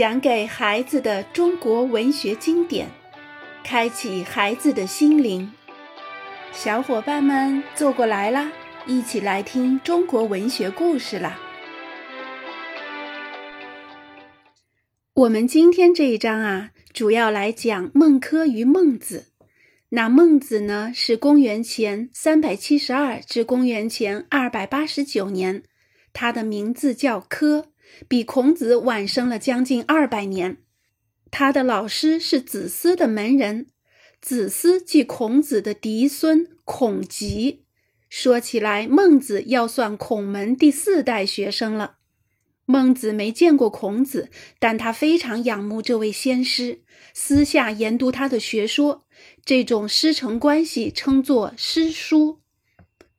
讲给孩子的中国文学经典，开启孩子的心灵。小伙伴们坐过来啦，一起来听中国文学故事啦！我们今天这一章啊，主要来讲孟轲与孟子。那孟子呢，是公元前三百七十二至公元前二百八十九年，他的名字叫轲。比孔子晚生了将近二百年，他的老师是子思的门人，子思即孔子的嫡孙孔吉。说起来，孟子要算孔门第四代学生了。孟子没见过孔子，但他非常仰慕这位先师，私下研读他的学说。这种师承关系称作师叔。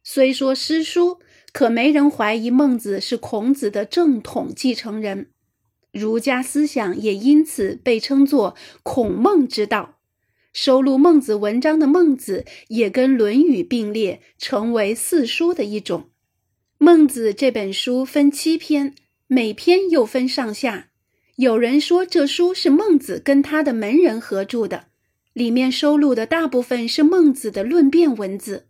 虽说师叔。可没人怀疑孟子是孔子的正统继承人，儒家思想也因此被称作孔孟之道。收录孟子文章的孟子也跟《论语》并列，成为四书的一种。孟子这本书分七篇，每篇又分上下。有人说这书是孟子跟他的门人合著的，里面收录的大部分是孟子的论辩文字。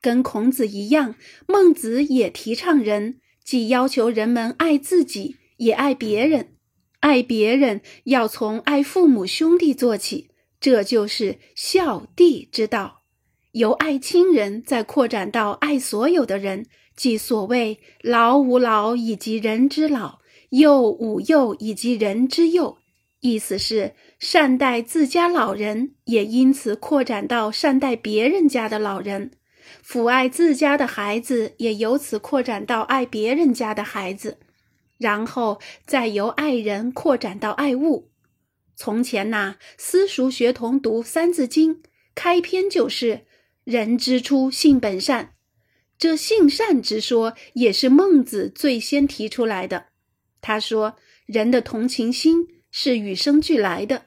跟孔子一样，孟子也提倡仁，既要求人们爱自己，也爱别人。爱别人要从爱父母兄弟做起，这就是孝弟之道。由爱亲人再扩展到爱所有的人，即所谓老吾老以及人之老，幼吾幼以及人之幼。意思是善待自家老人，也因此扩展到善待别人家的老人。抚爱自家的孩子，也由此扩展到爱别人家的孩子，然后再由爱人扩展到爱物。从前呐，私塾学童读《三字经》，开篇就是“人之初，性本善”。这性善之说也是孟子最先提出来的。他说，人的同情心是与生俱来的。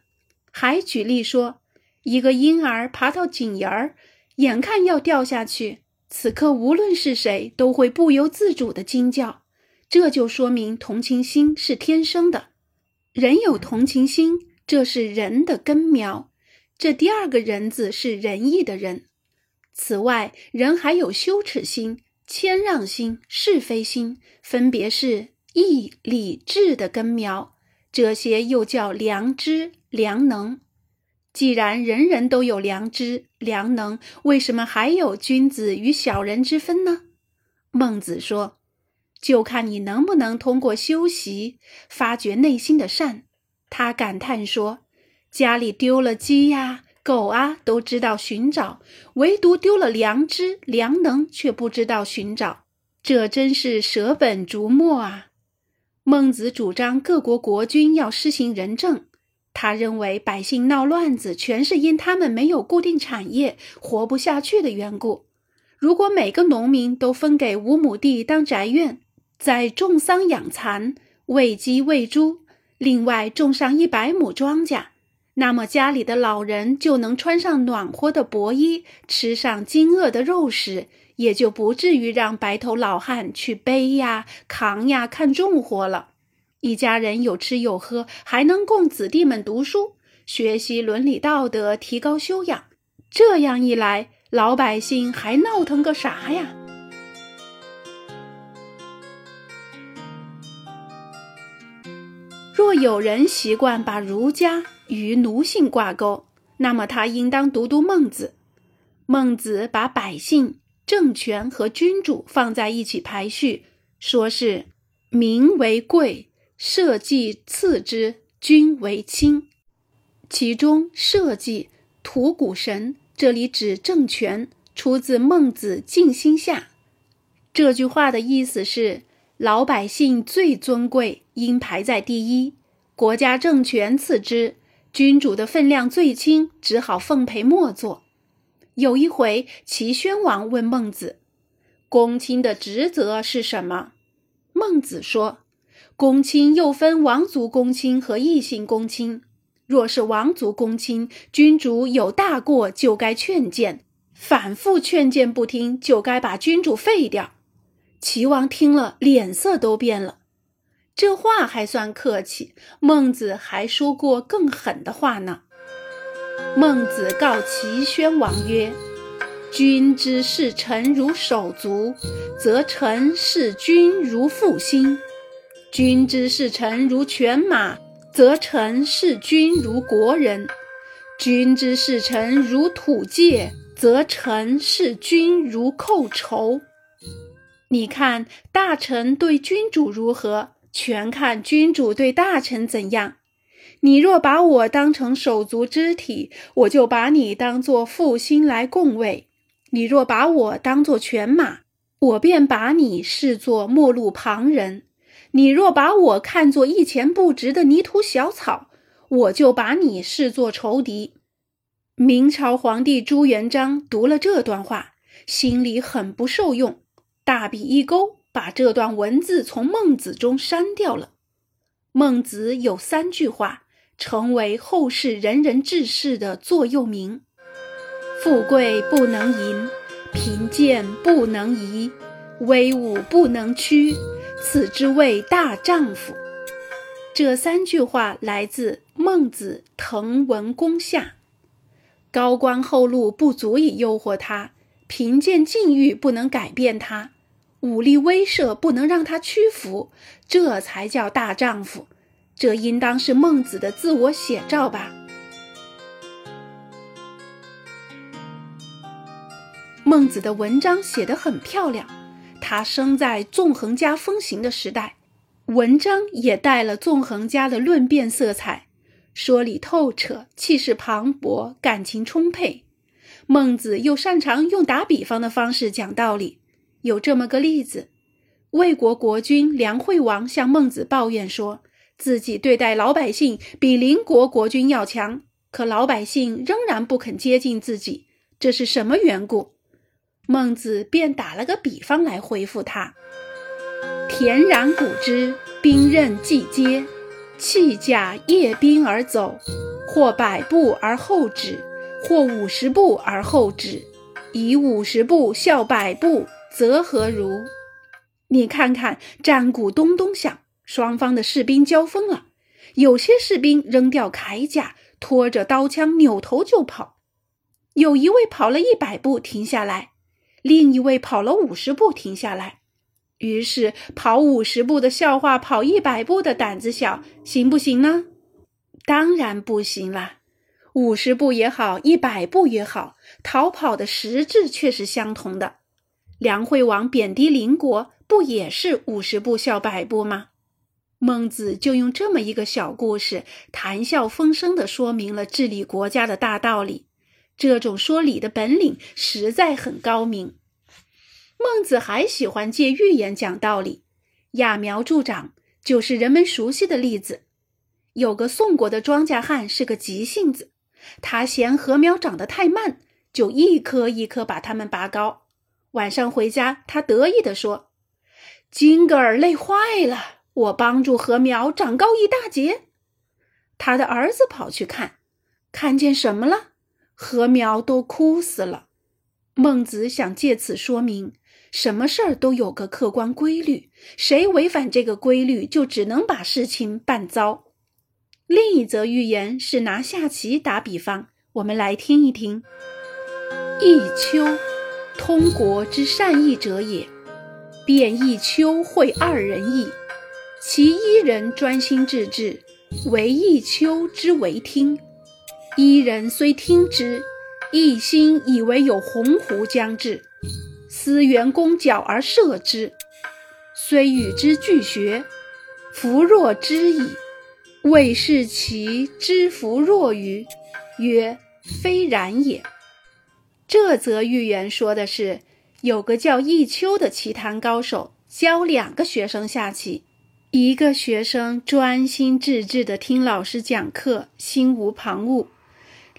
还举例说，一个婴儿爬到井沿儿。眼看要掉下去，此刻无论是谁都会不由自主的惊叫，这就说明同情心是天生的。人有同情心，这是人的根苗。这第二个人字是仁义的人。此外，人还有羞耻心、谦让心、是非心，分别是义、礼、智的根苗。这些又叫良知、良能。既然人人都有良知、良能，为什么还有君子与小人之分呢？孟子说：“就看你能不能通过修习发掘内心的善。”他感叹说：“家里丢了鸡呀、狗啊，都知道寻找，唯独丢了良知、良能，却不知道寻找，这真是舍本逐末啊！”孟子主张各国国君要施行仁政。他认为百姓闹乱子，全是因他们没有固定产业，活不下去的缘故。如果每个农民都分给五亩地当宅院，再种桑养蚕、喂鸡喂猪，另外种上一百亩庄稼，那么家里的老人就能穿上暖和的薄衣，吃上精饿的肉食，也就不至于让白头老汉去背呀、扛呀、看重活了。一家人有吃有喝，还能供子弟们读书、学习伦理道德，提高修养。这样一来，老百姓还闹腾个啥呀？若有人习惯把儒家与奴性挂钩，那么他应当读读孟子。孟子把百姓、政权和君主放在一起排序，说是民为贵。社稷次之，君为轻。其中“社稷”图谷神，这里指政权，出自《孟子尽心下》。这句话的意思是，老百姓最尊贵，应排在第一；国家政权次之，君主的分量最轻，只好奉陪莫做。有一回，齐宣王问孟子：“公卿的职责是什么？”孟子说。公卿又分王族公卿和异姓公卿。若是王族公卿，君主有大过，就该劝谏；反复劝谏不听，就该把君主废掉。齐王听了，脸色都变了。这话还算客气，孟子还说过更狠的话呢。孟子告齐宣王曰：“君之视臣如手足，则臣视君如父心；君之视臣如犬马，则臣视君如国人；君之视臣如土芥，则臣视君如寇仇。”你看大臣对君主如何？全看君主对大臣怎样。你若把我当成手足肢体，我就把你当作父心来供位；你若把我当作犬马，我便把你视作陌路旁人；你若把我看作一钱不值的泥土小草，我就把你视作仇敌。明朝皇帝朱元璋读了这段话，心里很不受用，大笔一勾。把这段文字从孟子中删掉了。孟子有三句话，成为后世仁人志士的座右铭：富贵不能淫，贫贱不能移，威武不能屈，此之谓大丈夫。这三句话来自孟子《滕文公下》。高官厚禄不足以诱惑他，贫贱境遇不能改变他。武力威慑不能让他屈服，这才叫大丈夫。这应当是孟子的自我写照吧？孟子的文章写得很漂亮。他生在纵横家风行的时代，文章也带了纵横家的论辩色彩，说理透彻，气势磅礴，感情充沛。孟子又擅长用打比方的方式讲道理。有这么个例子，魏国国君梁惠王向孟子抱怨说，自己对待老百姓比邻国国君要强，可老百姓仍然不肯接近自己，这是什么缘故？孟子便打了个比方来回复他：田然古之，兵刃既接，弃甲夜兵而走，或百步而后止，或五十步而后止，以五十步笑百步。则何如？你看看，战鼓咚咚响，双方的士兵交锋了。有些士兵扔掉铠甲，拖着刀枪，扭头就跑。有一位跑了一百步停下来，另一位跑了五十步停下来。于是，跑五十步的笑话跑一百步的胆子小，行不行呢？当然不行啦。五十步也好，一百步也好，逃跑的实质却是相同的。梁惠王贬低邻国，不也是五十步笑百步吗？孟子就用这么一个小故事，谈笑风生地说明了治理国家的大道理。这种说理的本领实在很高明。孟子还喜欢借寓言讲道理，揠苗助长就是人们熟悉的例子。有个宋国的庄稼汉是个急性子，他嫌禾苗长得太慢，就一棵一棵把它们拔高。晚上回家，他得意地说：“今个儿累坏了，我帮助禾苗长高一大截。”他的儿子跑去看，看见什么了？禾苗都枯死了。孟子想借此说明，什么事儿都有个客观规律，谁违反这个规律，就只能把事情办糟。另一则寓言是拿下棋打比方，我们来听一听：弈秋。通国之善弈者也，便弈秋会二人弈，其一人专心致志，为弈秋之为听；一人虽听之，一心以为有鸿鹄将至，思援弓缴而射之，虽与之俱学，弗若之矣。谓是其知弗若于？曰：非然也。这则寓言说的是，有个叫弈秋的棋坛高手，教两个学生下棋。一个学生专心致志地听老师讲课，心无旁骛；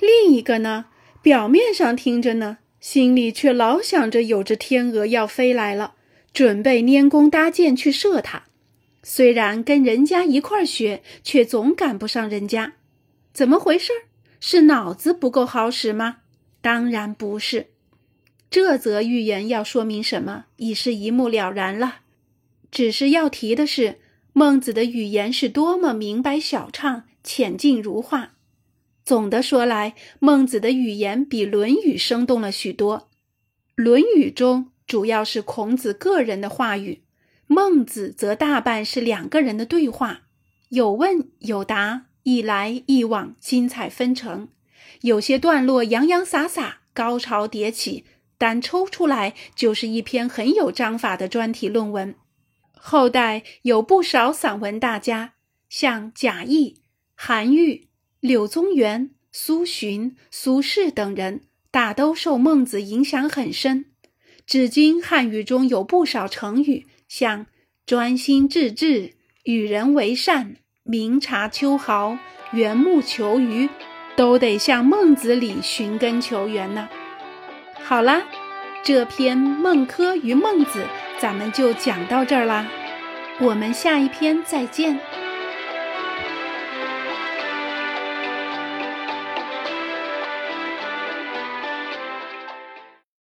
另一个呢，表面上听着呢，心里却老想着有只天鹅要飞来了，准备拈弓搭箭去射它。虽然跟人家一块学，却总赶不上人家。怎么回事？是脑子不够好使吗？当然不是，这则寓言要说明什么，已是一目了然了。只是要提的是，孟子的语言是多么明白晓畅、浅近如画。总的说来，孟子的语言比《论语》生动了许多。《论语》中主要是孔子个人的话语，孟子则大半是两个人的对话，有问有答，一来一往，精彩纷呈。有些段落洋洋洒洒，高潮迭起，单抽出来就是一篇很有章法的专题论文。后代有不少散文大家，像贾谊、韩愈、柳宗元、苏洵、苏轼等人，大都受孟子影响很深。至今汉语中有不少成语，像“专心致志”“与人为善”“明察秋毫”“缘木求鱼”，都得向孟子里寻根求源呢。好啦，这篇《孟轲与孟子》。咱们就讲到这儿啦，我们下一篇再见。